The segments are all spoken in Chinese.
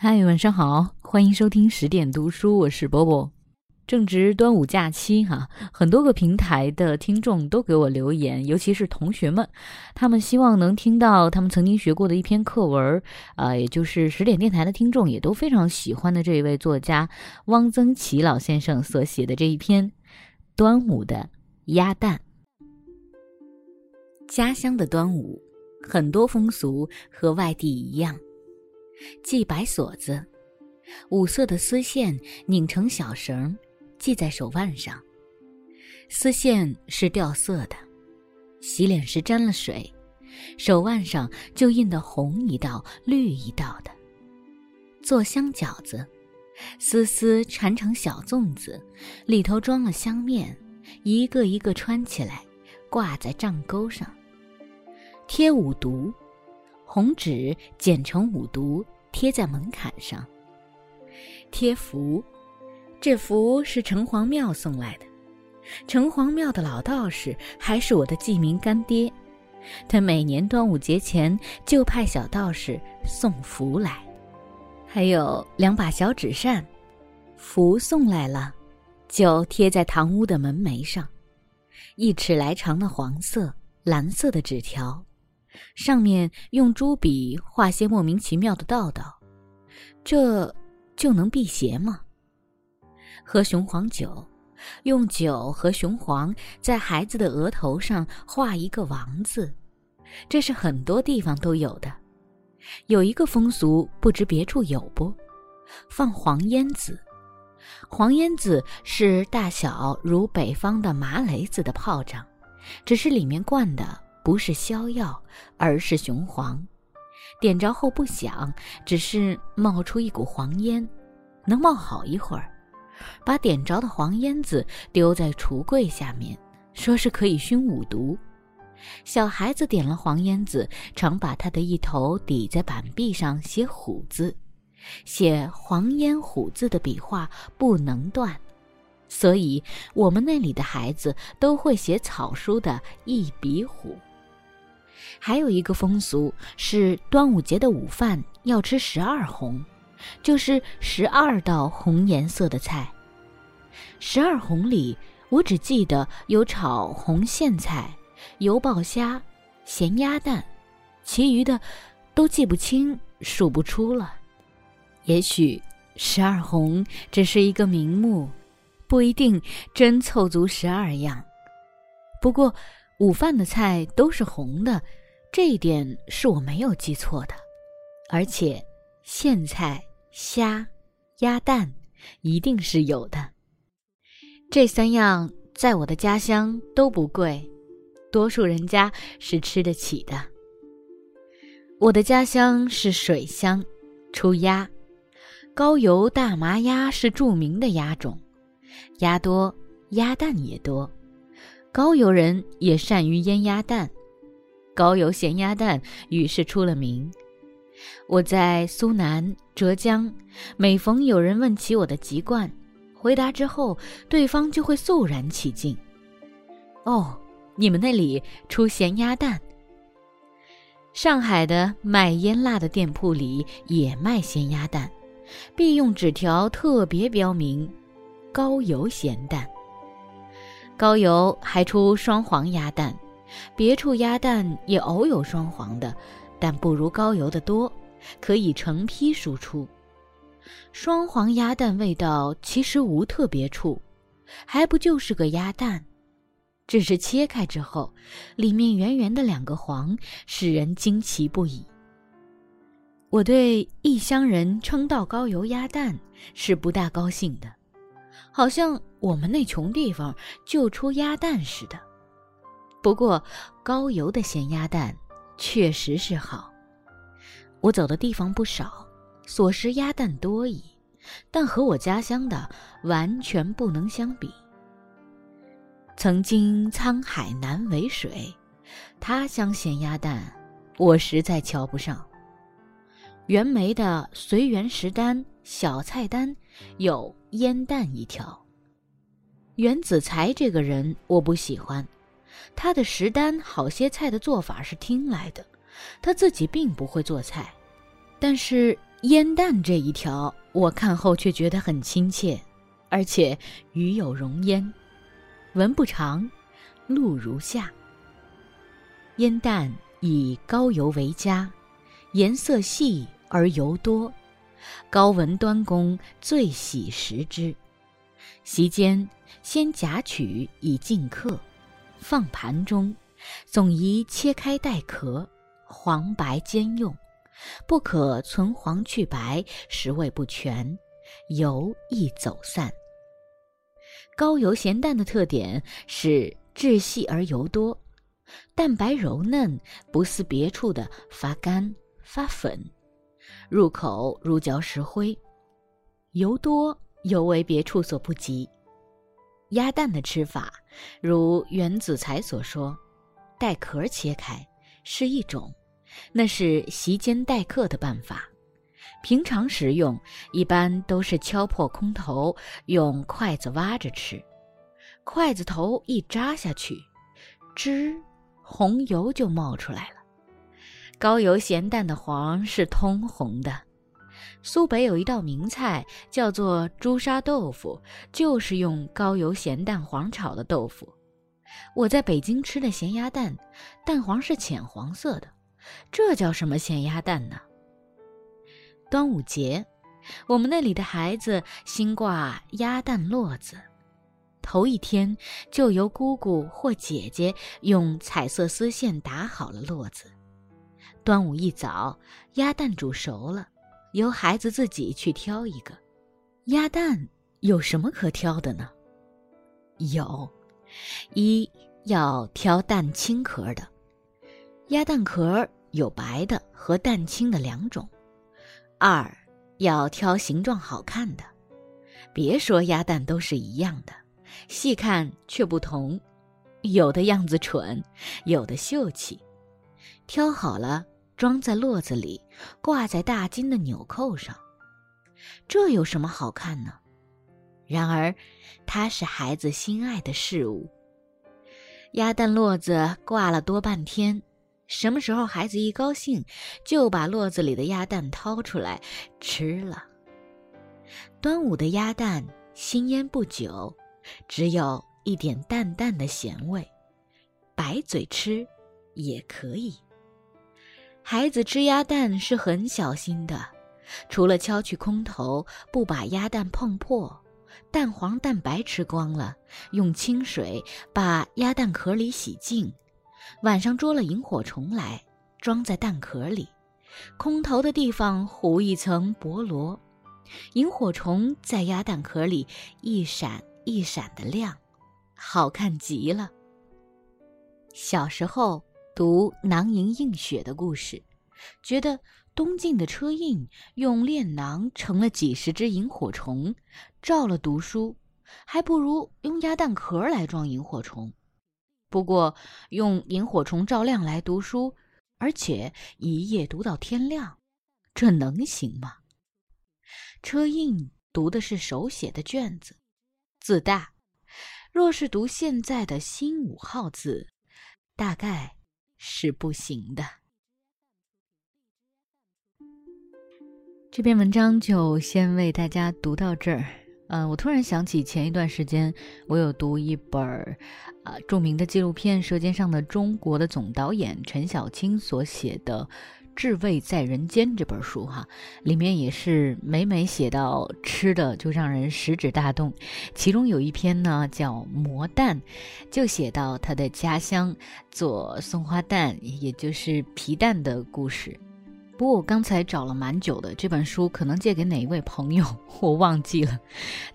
嗨，晚上好，欢迎收听十点读书，我是波波。正值端午假期哈，很多个平台的听众都给我留言，尤其是同学们，他们希望能听到他们曾经学过的一篇课文，啊，也就是十点电台的听众也都非常喜欢的这一位作家汪曾祺老先生所写的这一篇《端午的鸭蛋》。家乡的端午，很多风俗和外地一样。系白锁子，五色的丝线拧成小绳，系在手腕上。丝线是掉色的，洗脸时沾了水，手腕上就印得红一道、绿一道的。做香饺子，丝丝缠成小粽子，里头装了香面，一个一个穿起来，挂在帐钩上。贴五毒。红纸剪成五毒，贴在门槛上。贴符，这符是城隍庙送来的。城隍庙的老道士还是我的记名干爹，他每年端午节前就派小道士送符来。还有两把小纸扇，符送来了，就贴在堂屋的门楣上。一尺来长的黄色、蓝色的纸条。上面用朱笔画些莫名其妙的道道，这就能辟邪吗？喝雄黄酒，用酒和雄黄在孩子的额头上画一个王字，这是很多地方都有的。有一个风俗，不知别处有不？放黄烟子。黄烟子是大小如北方的麻雷子的炮仗，只是里面灌的。不是硝药，而是雄黄。点着后不响，只是冒出一股黄烟，能冒好一会儿。把点着的黄烟子丢在橱柜下面，说是可以熏五毒。小孩子点了黄烟子，常把他的一头抵在板壁上写虎字，写黄烟虎字的笔画不能断，所以我们那里的孩子都会写草书的一笔虎。还有一个风俗是端午节的午饭要吃十二红，就是十二道红颜色的菜。十二红里，我只记得有炒红苋菜、油爆虾、咸鸭蛋，其余的都记不清、数不出了。也许十二红只是一个名目，不一定真凑足十二样。不过午饭的菜都是红的。这一点是我没有记错的，而且苋菜、虾、鸭蛋一定是有的。这三样在我的家乡都不贵，多数人家是吃得起的。我的家乡是水乡，出鸭，高邮大麻鸭是著名的鸭种，鸭多，鸭蛋也多，高邮人也善于腌鸭蛋。高邮咸鸭蛋于是出了名。我在苏南、浙江，每逢有人问起我的籍贯，回答之后，对方就会肃然起敬。哦，你们那里出咸鸭蛋？上海的卖腌腊的店铺里也卖咸鸭蛋，必用纸条特别标明“高邮咸蛋”。高邮还出双黄鸭蛋。别处鸭蛋也偶有双黄的，但不如高邮的多，可以成批输出。双黄鸭蛋味道其实无特别处，还不就是个鸭蛋，只是切开之后，里面圆圆的两个黄，使人惊奇不已。我对异乡人称道高邮鸭蛋是不大高兴的，好像我们那穷地方就出鸭蛋似的。不过，高邮的咸鸭蛋确实是好。我走的地方不少，所食鸭蛋多矣，但和我家乡的完全不能相比。曾经沧海难为水，他乡咸鸭蛋，我实在瞧不上。袁枚的《随园食单》小菜单有烟蛋一条。袁子才这个人，我不喜欢。他的食单好些菜的做法是听来的，他自己并不会做菜，但是烟蛋这一条，我看后却觉得很亲切，而且鱼有容焉，文不长，录如下：烟蛋以高油为佳，颜色细而油多，高文端公最喜食之。席间先夹取以尽客，放盘中，总宜切开带壳，黄白兼用，不可存黄去白，食味不全，油易走散。高油咸蛋的特点是质细而油多，蛋白柔嫩，不似别处的发干发粉，入口如嚼石灰，油多。尤为别处所不及。鸭蛋的吃法，如袁子才所说，带壳切开是一种，那是席间待客的办法。平常食用，一般都是敲破空头，用筷子挖着吃。筷子头一扎下去，汁红油就冒出来了。高油咸蛋的黄是通红的。苏北有一道名菜叫做朱砂豆腐，就是用高油咸蛋黄炒的豆腐。我在北京吃的咸鸭蛋，蛋黄是浅黄色的，这叫什么咸鸭蛋呢？端午节，我们那里的孩子新挂鸭蛋络子，头一天就由姑姑或姐姐用彩色丝线打好了络子。端午一早，鸭蛋煮熟了。由孩子自己去挑一个，鸭蛋有什么可挑的呢？有，一要挑蛋清壳的，鸭蛋壳有白的和蛋清的两种；二要挑形状好看的，别说鸭蛋都是一样的，细看却不同，有的样子蠢，有的秀气，挑好了。装在络子里，挂在大金的纽扣上，这有什么好看呢？然而，它是孩子心爱的事物。鸭蛋络子挂了多半天，什么时候孩子一高兴，就把络子里的鸭蛋掏出来吃了。端午的鸭蛋新腌不久，只有一点淡淡的咸味，白嘴吃也可以。孩子吃鸭蛋是很小心的，除了敲去空头，不把鸭蛋碰破，蛋黄蛋白吃光了，用清水把鸭蛋壳里洗净，晚上捉了萤火虫来装在蛋壳里，空头的地方糊一层薄罗，萤火虫在鸭蛋壳里一闪一闪的亮，好看极了。小时候。读囊萤映雪的故事，觉得东晋的车胤用炼囊成了几十只萤火虫，照了读书，还不如用鸭蛋壳来装萤火虫。不过用萤火虫照亮来读书，而且一夜读到天亮，这能行吗？车胤读的是手写的卷子，字大，若是读现在的新五号字，大概。是不行的。这篇文章就先为大家读到这儿。嗯，我突然想起前一段时间我有读一本儿啊著名的纪录片《舌尖上的中国》的总导演陈小青所写的。至味在人间这本书哈，里面也是每每写到吃的就让人食指大动。其中有一篇呢叫魔蛋，就写到他的家乡做松花蛋，也就是皮蛋的故事。不过我刚才找了蛮久的，这本书可能借给哪一位朋友 我忘记了。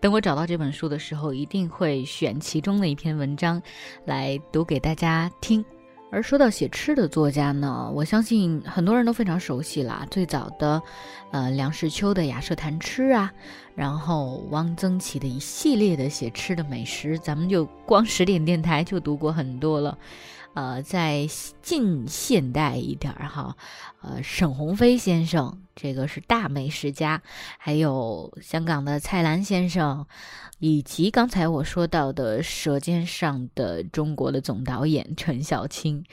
等我找到这本书的时候，一定会选其中的一篇文章来读给大家听。而说到写吃的作家呢，我相信很多人都非常熟悉啦。最早的，呃，梁实秋的《雅舍谈吃》啊，然后汪曾祺的一系列的写吃的美食，咱们就光十点电台就读过很多了。呃，在近现代一点儿哈，呃，沈鸿飞先生，这个是大美食家，还有香港的蔡澜先生，以及刚才我说到的《舌尖上的中国》的总导演陈小青。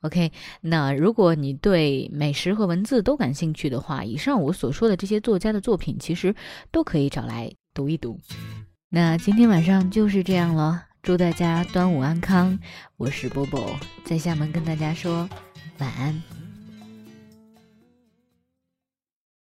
OK，那如果你对美食和文字都感兴趣的话，以上我所说的这些作家的作品，其实都可以找来读一读。那今天晚上就是这样了。祝大家端午安康！我是波波，在厦门跟大家说晚安。